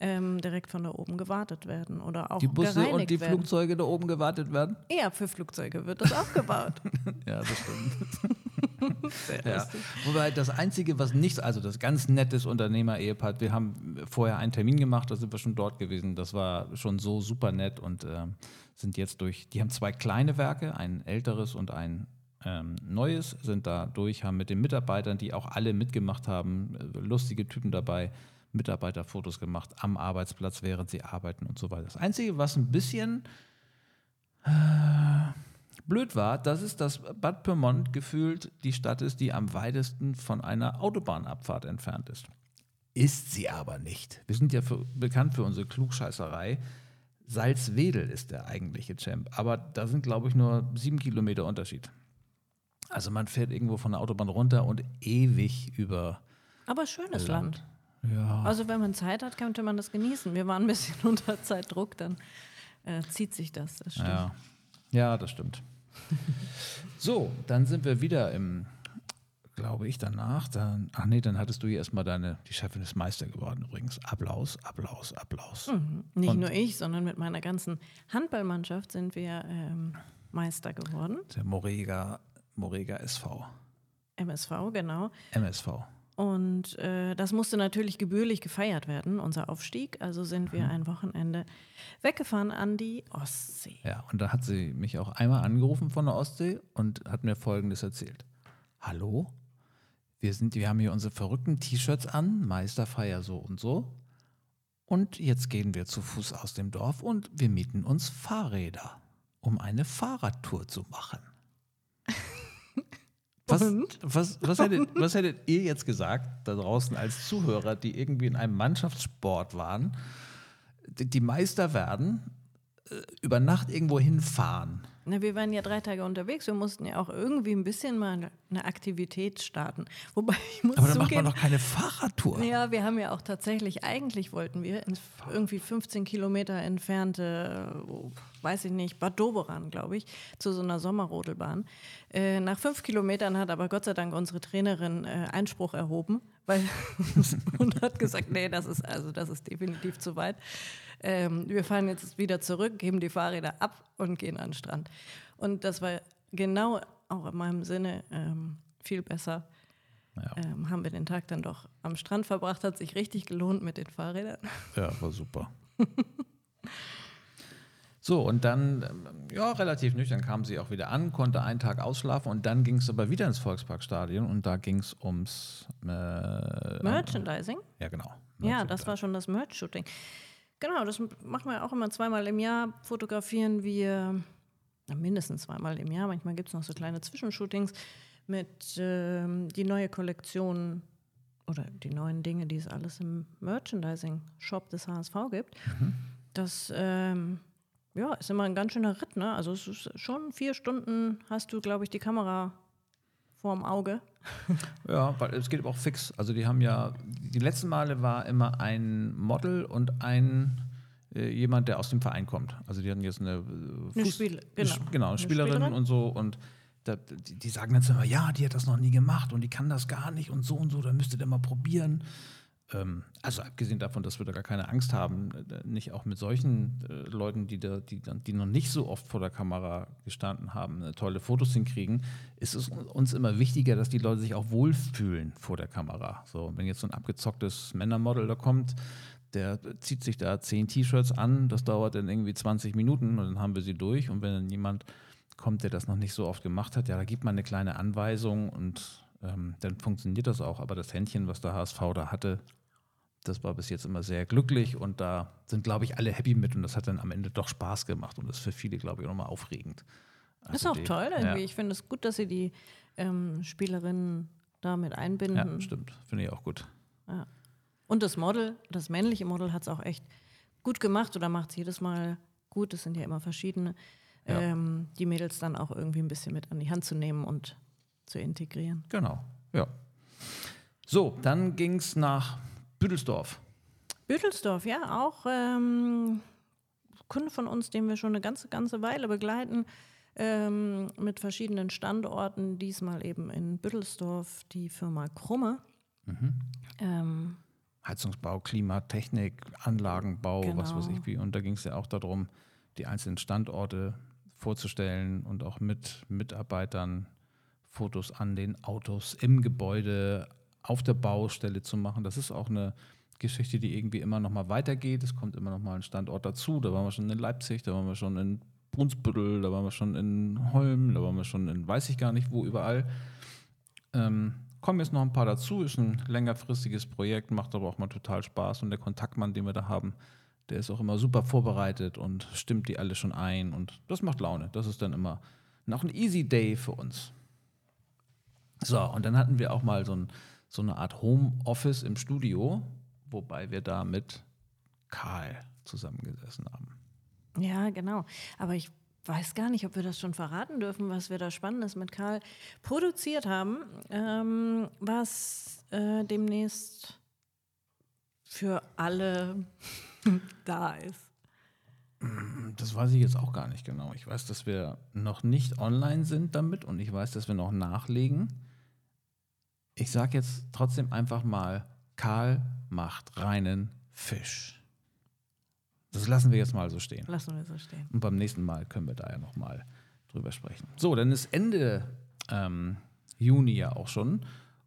ähm, direkt von da oben gewartet werden oder auch Die Busse und die werden. Flugzeuge da oben gewartet werden? Ja, für Flugzeuge wird das auch gebaut. Ja, das stimmt. Ja. Wobei das Einzige, was nicht, also das ganz nettes Unternehmer-Ehepaar, wir haben vorher einen Termin gemacht, da sind wir schon dort gewesen. Das war schon so super nett und ähm, sind jetzt durch, die haben zwei kleine Werke, ein älteres und ein ähm, neues, sind da durch, haben mit den Mitarbeitern, die auch alle mitgemacht haben, äh, lustige Typen dabei, Mitarbeiterfotos gemacht am Arbeitsplatz, während sie arbeiten und so weiter. Das Einzige, was ein bisschen blöd war, das ist, dass Bad Pyrmont gefühlt die Stadt ist, die am weitesten von einer Autobahnabfahrt entfernt ist. Ist sie aber nicht. Wir sind ja für, bekannt für unsere Klugscheißerei. Salzwedel ist der eigentliche Champ. Aber da sind, glaube ich, nur sieben Kilometer Unterschied. Also man fährt irgendwo von der Autobahn runter und ewig über Aber schönes Land. Ja. Also wenn man Zeit hat, könnte man das genießen. Wir waren ein bisschen unter Zeitdruck, dann äh, zieht sich das. das stimmt. Ja, ja das stimmt. so, dann sind wir wieder im, glaube ich, danach. Dann, ach nee, dann hattest du hier erstmal deine, die Chefin ist Meister geworden übrigens. Applaus, Applaus, Applaus. Mhm. Nicht Und- nur ich, sondern mit meiner ganzen Handballmannschaft sind wir ähm, Meister geworden. Der Morega, Morega SV. MSV, genau. MSV. Und äh, das musste natürlich gebührlich gefeiert werden, unser Aufstieg. Also sind Mhm. wir ein Wochenende weggefahren an die Ostsee. Ja, und da hat sie mich auch einmal angerufen von der Ostsee und hat mir Folgendes erzählt. Hallo? Wir, sind, wir haben hier unsere verrückten T-Shirts an, Meisterfeier so und so. Und jetzt gehen wir zu Fuß aus dem Dorf und wir mieten uns Fahrräder, um eine Fahrradtour zu machen. Was, was, was, hättet, was hättet ihr jetzt gesagt da draußen als Zuhörer, die irgendwie in einem Mannschaftssport waren, die, die Meister werden, äh, über Nacht irgendwo hinfahren? Na, wir waren ja drei Tage unterwegs. Wir mussten ja auch irgendwie ein bisschen mal eine Aktivität starten. Wobei ich muss Aber dann macht man doch keine Fahrradtour. Ja, wir haben ja auch tatsächlich, eigentlich wollten wir ins irgendwie 15 Kilometer entfernte, äh, weiß ich nicht, Bad Doberan, glaube ich, zu so einer Sommerrodelbahn. Äh, nach fünf Kilometern hat aber Gott sei Dank unsere Trainerin äh, Einspruch erhoben weil, und hat gesagt, nee, das ist, also, das ist definitiv zu weit. Ähm, wir fahren jetzt wieder zurück, geben die Fahrräder ab und gehen an den Strand. Und das war genau auch in meinem Sinne ähm, viel besser Ja. ähm, haben wir den Tag dann doch am Strand verbracht. Hat sich richtig gelohnt mit den Fahrrädern. Ja, war super. so, und dann, ähm, ja, relativ nüchtern kam sie auch wieder an, konnte einen Tag ausschlafen und dann ging es aber wieder ins Volksparkstadion und da ging es ums äh, Merchandising? Ja, genau. Ja, das war schon das Merch-Shooting. Genau, das machen wir auch immer zweimal im Jahr. Fotografieren wir mindestens zweimal im Jahr. Manchmal gibt es noch so kleine Zwischenshootings mit ähm, die neue Kollektion oder die neuen Dinge, die es alles im Merchandising-Shop des HSV gibt. Das ähm, ja, ist immer ein ganz schöner Ritt. Ne? Also es ist schon vier Stunden hast du, glaube ich, die Kamera vorm Auge. Ja, weil es geht aber auch fix. Also die haben ja, die letzten Male war immer ein Model und ein äh, jemand, der aus dem Verein kommt. Also die hatten jetzt eine, äh, Eine Fuß- Spiel- eine genau. Sch- genau, eine Eine Spielerin, Spielerin. und so und da, die, die sagen dann immer, ja, die hat das noch nie gemacht und die kann das gar nicht und so und so, da müsst ihr mal probieren. Ähm, also abgesehen davon, dass wir da gar keine Angst haben, äh, nicht auch mit solchen äh, Leuten, die, da, die, die noch nicht so oft vor der Kamera gestanden haben, äh, tolle Fotos hinkriegen, ist es uns immer wichtiger, dass die Leute sich auch wohlfühlen vor der Kamera. So, wenn jetzt so ein abgezocktes Männermodel da kommt, der zieht sich da zehn T-Shirts an, das dauert dann irgendwie 20 Minuten und dann haben wir sie durch. Und wenn dann jemand kommt, der das noch nicht so oft gemacht hat, ja, da gibt man eine kleine Anweisung und ähm, dann funktioniert das auch. Aber das Händchen, was der HSV da hatte, das war bis jetzt immer sehr glücklich und da sind, glaube ich, alle happy mit und das hat dann am Ende doch Spaß gemacht und das ist für viele, glaube ich, auch nochmal aufregend. Das ist Also auch die- toll irgendwie. Ja, Ich finde es gut, dass sie die ähm, Spielerinnen damit einbinden. ja, stimmt. Finde ich auch gut. Und das Model, das männliche Model hat es auch echt gut gemacht oder macht es jedes Mal gut. Es sind ja immer verschiedene. Ja. Ähm, die Mädels dann auch irgendwie ein bisschen mit an die Hand zu nehmen und zu integrieren. Genau, ja. So, dann ging es nach Büdelsdorf. Büdelsdorf, ja, auch ähm, Kunde von uns, den wir schon eine ganze, ganze Weile begleiten, ähm, mit verschiedenen Standorten. Diesmal eben in Büdelsdorf die Firma Krumme. Mhm. Ähm, Heizungsbau, Klimatechnik, Anlagenbau, was weiß Genau. ich wie. Und da ging es ja auch darum, die einzelnen Standorte vorzustellen und auch mit Mitarbeitern Fotos an den Autos im Gebäude, auf der Baustelle zu machen. Das ist auch eine Geschichte, die irgendwie immer noch mal weitergeht. Es kommt immer noch mal ein Standort dazu. Da waren wir schon in Leipzig, da waren wir schon in Brunsbüttel, da waren wir schon in Holm, da waren wir schon in weiß ich gar nicht wo überall. Ähm, kommen jetzt noch ein paar dazu, ist ein längerfristiges Projekt, macht aber auch mal total Spaß und der Kontaktmann, den wir da haben, der ist auch immer super vorbereitet und stimmt die alle schon ein und das macht Laune. Das ist dann immer noch ein Easy Day für uns. So, und dann hatten wir auch mal so, ein, so eine Art Homeoffice im Studio, wobei wir da mit Karl zusammengesessen haben. Ja, genau. Aber ich weiß gar nicht, ob wir das schon verraten dürfen, was wir da Spannendes mit Karl produziert haben, ähm, was äh, demnächst für alle da ist. Das weiß ich jetzt auch gar nicht genau. Ich weiß, dass wir noch nicht online sind damit und ich weiß, dass wir noch nachlegen. Ich sage jetzt trotzdem einfach mal, Karl macht reinen Fisch. Das lassen wir jetzt mal so stehen. Lassen wir so stehen. Und beim nächsten Mal können wir da ja nochmal drüber sprechen. So, dann ist Ende ähm, Juni ja auch schon.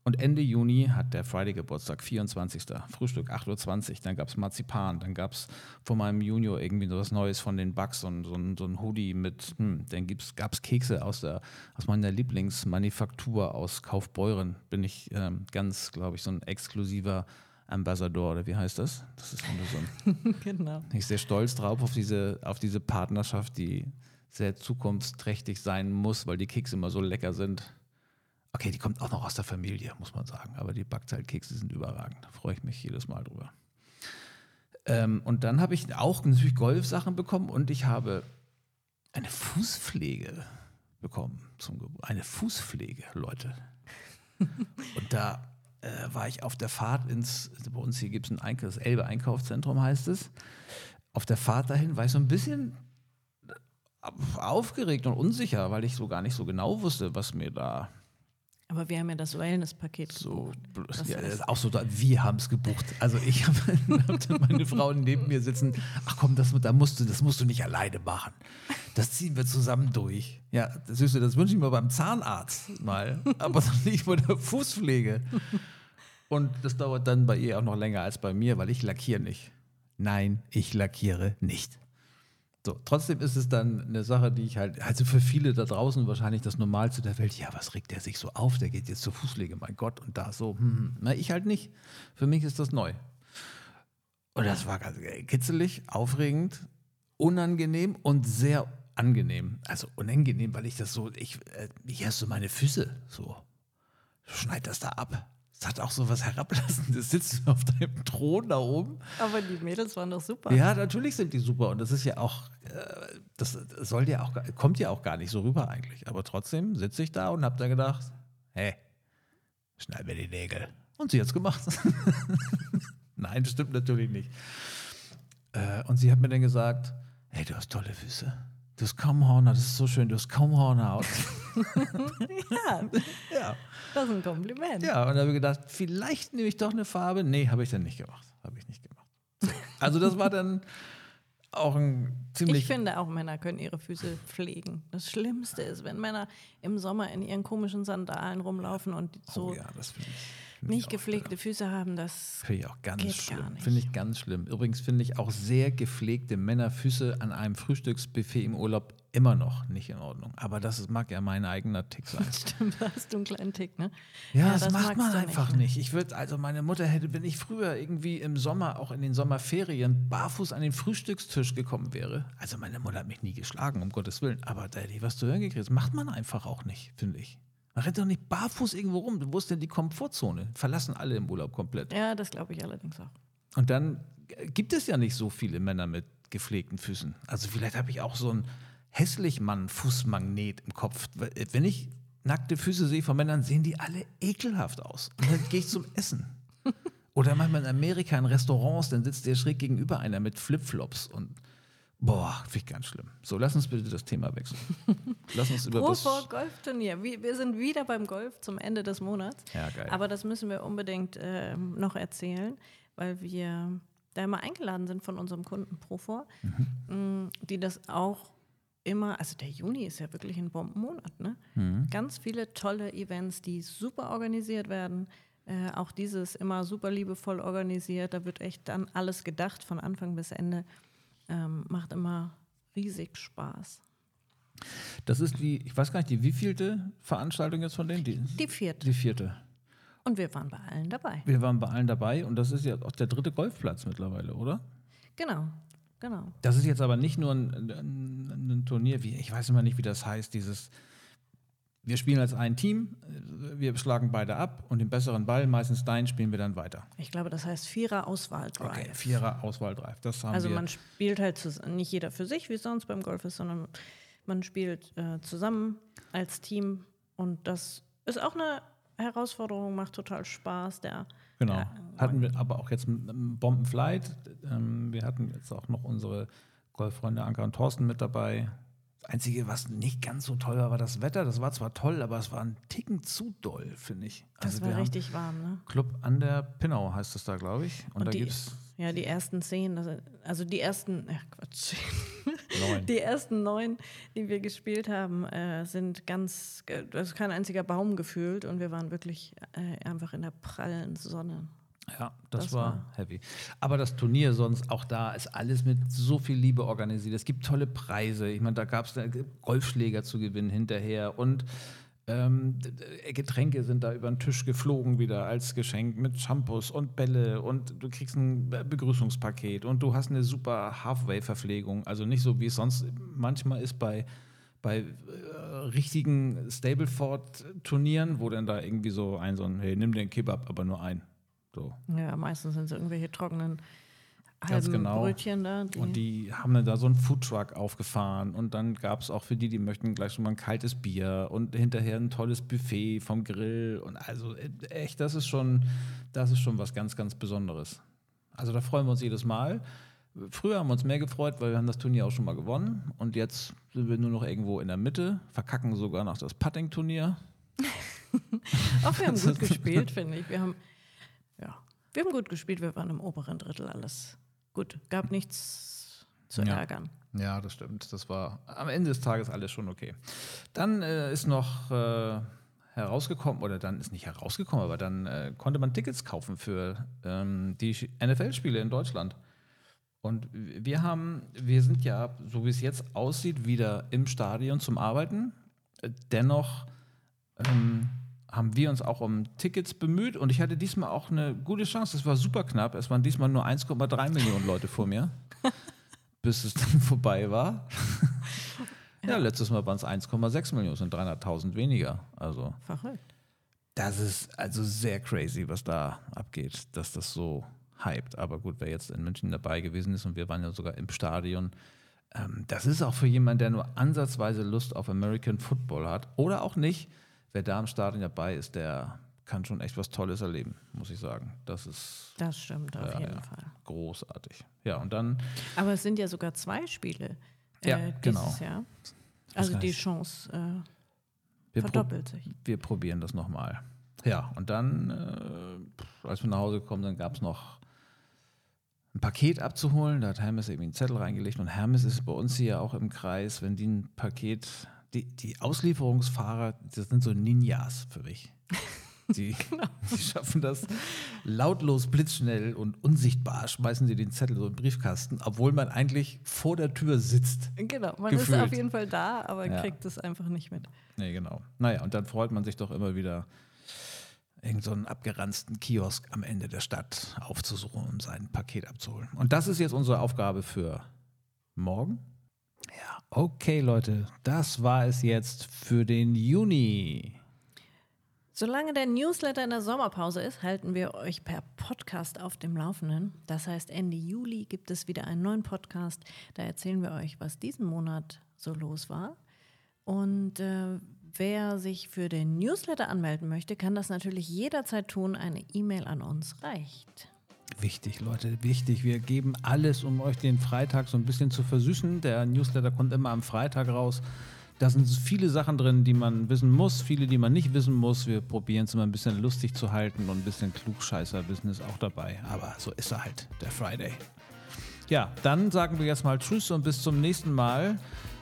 Und Ende Juni hat der Friday Geburtstag, 24. Frühstück, 8.20 Uhr. Dann gab es Marzipan. Dann gab es von meinem Junior irgendwie so was Neues von den Bugs und so ein, so ein Hoodie mit, hm, dann gab es Kekse aus, der, aus meiner Lieblingsmanufaktur aus Kaufbeuren. Bin ich ähm, ganz, glaube ich, so ein exklusiver Ambassador oder wie heißt das? Das ist so ein genau. bin ich sehr stolz drauf, auf diese, auf diese Partnerschaft, die sehr zukunftsträchtig sein muss, weil die Kekse immer so lecker sind. Okay, die kommt auch noch aus der Familie, muss man sagen. Aber die Backzeitkekse sind überragend. Da freue ich mich jedes Mal drüber. Ähm, und dann habe ich auch natürlich Golfsachen bekommen und ich habe eine Fußpflege bekommen. Zum Gebur- eine Fußpflege, Leute. und da äh, war ich auf der Fahrt ins, bei uns hier gibt es ein Einkauf, das Elbe Einkaufszentrum heißt es. Auf der Fahrt dahin war ich so ein bisschen aufgeregt und unsicher, weil ich so gar nicht so genau wusste, was mir da Aber wir haben ja das Wellness-Paket So, gebucht. Das ja, das ist- ist auch so, da, wir haben es gebucht. Also ich habe hab meine Frau neben mir sitzen. Ach komm, das, da musst du, das musst du nicht alleine machen. Das ziehen wir zusammen durch. Ja, das, Süße, das wünsche ich mir beim Zahnarzt mal, aber nicht bei der Fußpflege. Und das dauert dann bei ihr auch noch länger als bei mir, weil ich lackiere nicht. Nein, ich lackiere nicht. So, trotzdem ist es dann eine Sache, die ich halt, also für viele da draußen wahrscheinlich das Normalste der Welt, ja, was regt der sich so auf? Der geht jetzt zur Fußpflege, mein Gott, und da so, hm, hm. na, ich halt nicht. Für mich ist das neu. Und das war ganz kitzelig, aufregend, unangenehm und sehr angenehm. Also unangenehm, weil ich das so, ich, äh, hier hast du meine Füße, so, schneid das da ab. Es hat auch so was Herablassendes, sitzt auf deinem Thron da oben. Aber die Mädels waren doch super. Ja, natürlich sind die super und das ist ja auch, äh, das soll ja auch, kommt ja auch gar nicht so rüber eigentlich. Aber trotzdem sitze ich da und habe da gedacht, hey, schneid mir die Nägel. Und sie hat's gemacht. Nein, das stimmt natürlich nicht. Äh, und sie hat mir dann gesagt, hey, du hast tolle Füße. Du hast kaum Hornhaut, das ist so schön, du hast kaum Hornhaut. Ja, ja. das ist ein Kompliment. Ja, und da habe ich gedacht, vielleicht nehme ich doch eine Farbe. Nee, habe ich dann nicht gemacht. Habe ich nicht gemacht. So. Also das war dann auch ein ziemlich... Ich finde auch Männer können ihre Füße pflegen. Das Schlimmste ist, wenn Männer im Sommer in ihren komischen Sandalen rumlaufen und so oh ja, das finde ich, find ich nicht gepflegte Füße haben. Das Finde ich auch ganz Geht schlimm. Finde ich ganz schlimm. Übrigens finde ich auch sehr gepflegte Männerfüße an einem Frühstücksbuffet im Urlaub immer noch nicht in Ordnung. Aber das ist, mag ja mein eigener Tick sein. stimmt, da hast du einen kleinen Tick, ne? Ja, Ja, das, das macht man einfach nicht, ne? nicht. Ich würde, also meine Mutter hätte, wenn ich früher irgendwie im Sommer, auch in den Sommerferien, barfuß an den Frühstückstisch gekommen wäre. Also meine Mutter hat mich nie geschlagen, um Gottes Willen. Aber da hätte ich was zu hören gekriegt. Das macht man einfach auch nicht, finde ich. Man rennt doch nicht barfuß irgendwo rum. Wo ist denn die Komfortzone? Verlassen alle im Urlaub komplett. Ja, das glaube ich allerdings auch. Und dann äh, gibt es ja nicht so viele Männer mit gepflegten Füßen. Also vielleicht habe ich auch so ein hässlich Mann-Fußmagnet im Kopf. Äh, Wenn ich nackte Füße sehe von Männern, sehen die alle ekelhaft aus. Und dann gehe ich zum Essen. Oder manchmal in Amerika in Restaurants, dann sitzt der schräg gegenüber einer mit Flipflops und boah, finde ich ganz schlimm. So, lass uns bitte das Thema wechseln. Lass uns über Pro vor Golfturnier. Wir, wir sind wieder beim Golf zum Ende des Monats. Ja, geil. Aber das müssen wir unbedingt ähm, noch erzählen, weil wir da immer eingeladen sind von unserem Kunden Profor, Mhm. mh, die das auch immer, also der Juni ist ja wirklich ein Bombenmonat, ne? Mhm. Ganz viele tolle Events, die super organisiert werden. Äh, auch dieses immer super liebevoll organisiert. Da wird echt dann alles gedacht von Anfang bis Ende. Ähm, macht immer riesig Spaß. Das ist die, ich weiß gar nicht, die wievielte Veranstaltung jetzt von denen? Die, Die vierte. die vierte. Und wir waren bei allen dabei. Wir waren bei allen dabei und das ist ja auch der dritte Golfplatz mittlerweile, oder? Genau, genau. Das ist jetzt aber nicht nur ein, ein, ein Turnier, wie ich weiß immer nicht, wie das heißt, dieses wir spielen als ein Team, wir schlagen beide ab und den besseren Ball, meistens deinen, spielen wir dann weiter. Ich glaube, das heißt Vierer Auswahl Okay, Vierer Auswahl Drive. Das haben Also wir. man spielt halt nicht jeder für sich, wie es sonst beim Golf ist, sondern man spielt äh, zusammen als Team und das ist auch eine Herausforderung, macht total Spaß. Der, Genau. Ja, hatten wir aber auch jetzt einen Bombenflight. Ähm, wir hatten jetzt auch noch unsere Golffreunde Anka und Thorsten mit dabei. Das Einzige, was nicht ganz so toll war, war das Wetter. Das war zwar toll, aber es war ein Ticken zu doll, finde ich. das Also war wir haben richtig warm, ne? Club an der Pinau heißt es da, glaube ich. Und, Und da gibt es Ja, die ersten zehn, also, die ersten, ach Quatsch, neun. die ersten neun, die wir gespielt haben, äh, sind ganz, da ist kein einziger Baum gefühlt und wir waren wirklich äh, einfach in der prallen Sonne. Ja, das, Das war, war- heavy. Aber das Turnier sonst, auch da ist alles mit so viel Liebe organisiert. Es gibt tolle Preise. Ich meine, da gab es Golfschläger zu gewinnen hinterher und ähm, Getränke sind da über den Tisch geflogen wieder als Geschenk mit Shampoos und Bälle und du kriegst ein Be- Begrüßungspaket und du hast eine super Halfway-Verpflegung. Also nicht so, wie es sonst manchmal ist bei, bei äh, richtigen Stableford-Turnieren, wo dann da irgendwie so ein, so ein, hey, nimm den Kebab, aber nur ein. So. Ja, meistens sind es irgendwelche trockenen Ganz genau. Brötchen da. Die, Und die haben dann da so einen Foodtruck aufgefahren und dann gab es auch für die, die möchten gleich schon mal ein kaltes Bier und hinterher ein tolles Buffet vom Grill und also äh, echt, das ist schon, das ist schon was ganz, ganz Besonderes. Also da freuen wir uns jedes Mal. Früher haben wir uns mehr gefreut, weil wir haben das Turnier auch schon mal gewonnen und jetzt sind wir nur noch irgendwo in der Mitte, verkacken sogar noch das Putting-Turnier. Auch wir haben gut gespielt, finde ich. Wir haben, wir haben gut gespielt, wir waren im oberen Drittel alles gut. Gab nichts zu Ja. ärgern. Ja, das stimmt. Das war am Ende des Tages alles schon okay. Dann äh, ist noch äh, herausgekommen, oder dann ist nicht herausgekommen, aber dann äh, konnte man Tickets kaufen für ähm, die NFL-Spiele in Deutschland. Und wir haben, wir sind ja, so wie es jetzt aussieht, wieder im Stadion zum Arbeiten. Äh, Dennoch ähm, haben wir uns auch um Tickets bemüht und ich hatte diesmal auch eine gute Chance. Es war super knapp. Es waren diesmal nur 1,3 Millionen Leute vor mir, bis es dann vorbei war. ja, letztes Mal waren es 1,6 Millionen, sind 300.000 weniger. Also Verrückt. das ist also sehr crazy, was da abgeht, dass das so hypt. Aber gut, wer jetzt in München dabei gewesen ist und wir waren ja sogar im Stadion, ähm, das ist auch für jemanden, der nur ansatzweise Lust auf American Football hat oder auch nicht, wer da im Stadion dabei ist, der kann schon echt was Tolles erleben, muss ich sagen. Das ist Das stimmt auf Ja, jeden ja. Fall. großartig. Ja, und dann, Aber es sind ja sogar zwei Spiele äh, Ja, dieses genau. Jahr. Also die. Chance äh, verdoppelt sich. wir probieren das nochmal. Ja, und dann, äh, als wir nach Hause gekommen sind, gab es noch ein Paket abzuholen. Da hat Hermes irgendwie einen Zettel reingelegt. Und Hermes ist bei uns hier auch im Kreis, wenn die ein Paket, die, die Auslieferungsfahrer, das sind so Ninjas für mich. Die, die schaffen das lautlos, blitzschnell und unsichtbar, schmeißen sie den Zettel so in den Briefkasten, obwohl man eigentlich vor der Tür sitzt. Genau, man Gefühlt. ist auf jeden Fall da, aber Ja. kriegt es einfach nicht mit. Nee, genau. Naja, und dann freut man sich doch immer wieder, irgend so einen abgeranzten Kiosk am Ende der Stadt aufzusuchen, um sein Paket abzuholen. Und das ist jetzt unsere Aufgabe für morgen. Ja, okay, Leute, das war es jetzt für den Juni. Solange der Newsletter in der Sommerpause ist, halten wir euch per Podcast auf dem Laufenden. Das heißt, Ende Juli gibt es wieder einen neuen Podcast. Da erzählen wir euch, was diesen Monat so los war. Und äh, wer sich für den Newsletter anmelden möchte, kann das natürlich jederzeit tun. Eine E-Mail an uns reicht. Wichtig, Leute, wichtig. Wir geben alles, um euch den Freitag so ein bisschen zu versüßen. Der Newsletter kommt immer am Freitag raus. Da sind viele Sachen drin, die man wissen muss, viele, die man nicht wissen muss. Wir probieren es immer ein bisschen lustig zu halten und ein bisschen Klugscheißer-Wissen ist auch dabei. Aber so ist er halt, der Friday. Ja, dann sagen wir jetzt mal Tschüss und bis zum nächsten Mal,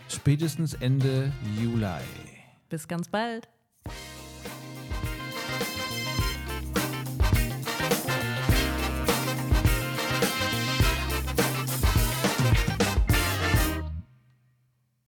spätestens Ende Juli. Bis ganz bald.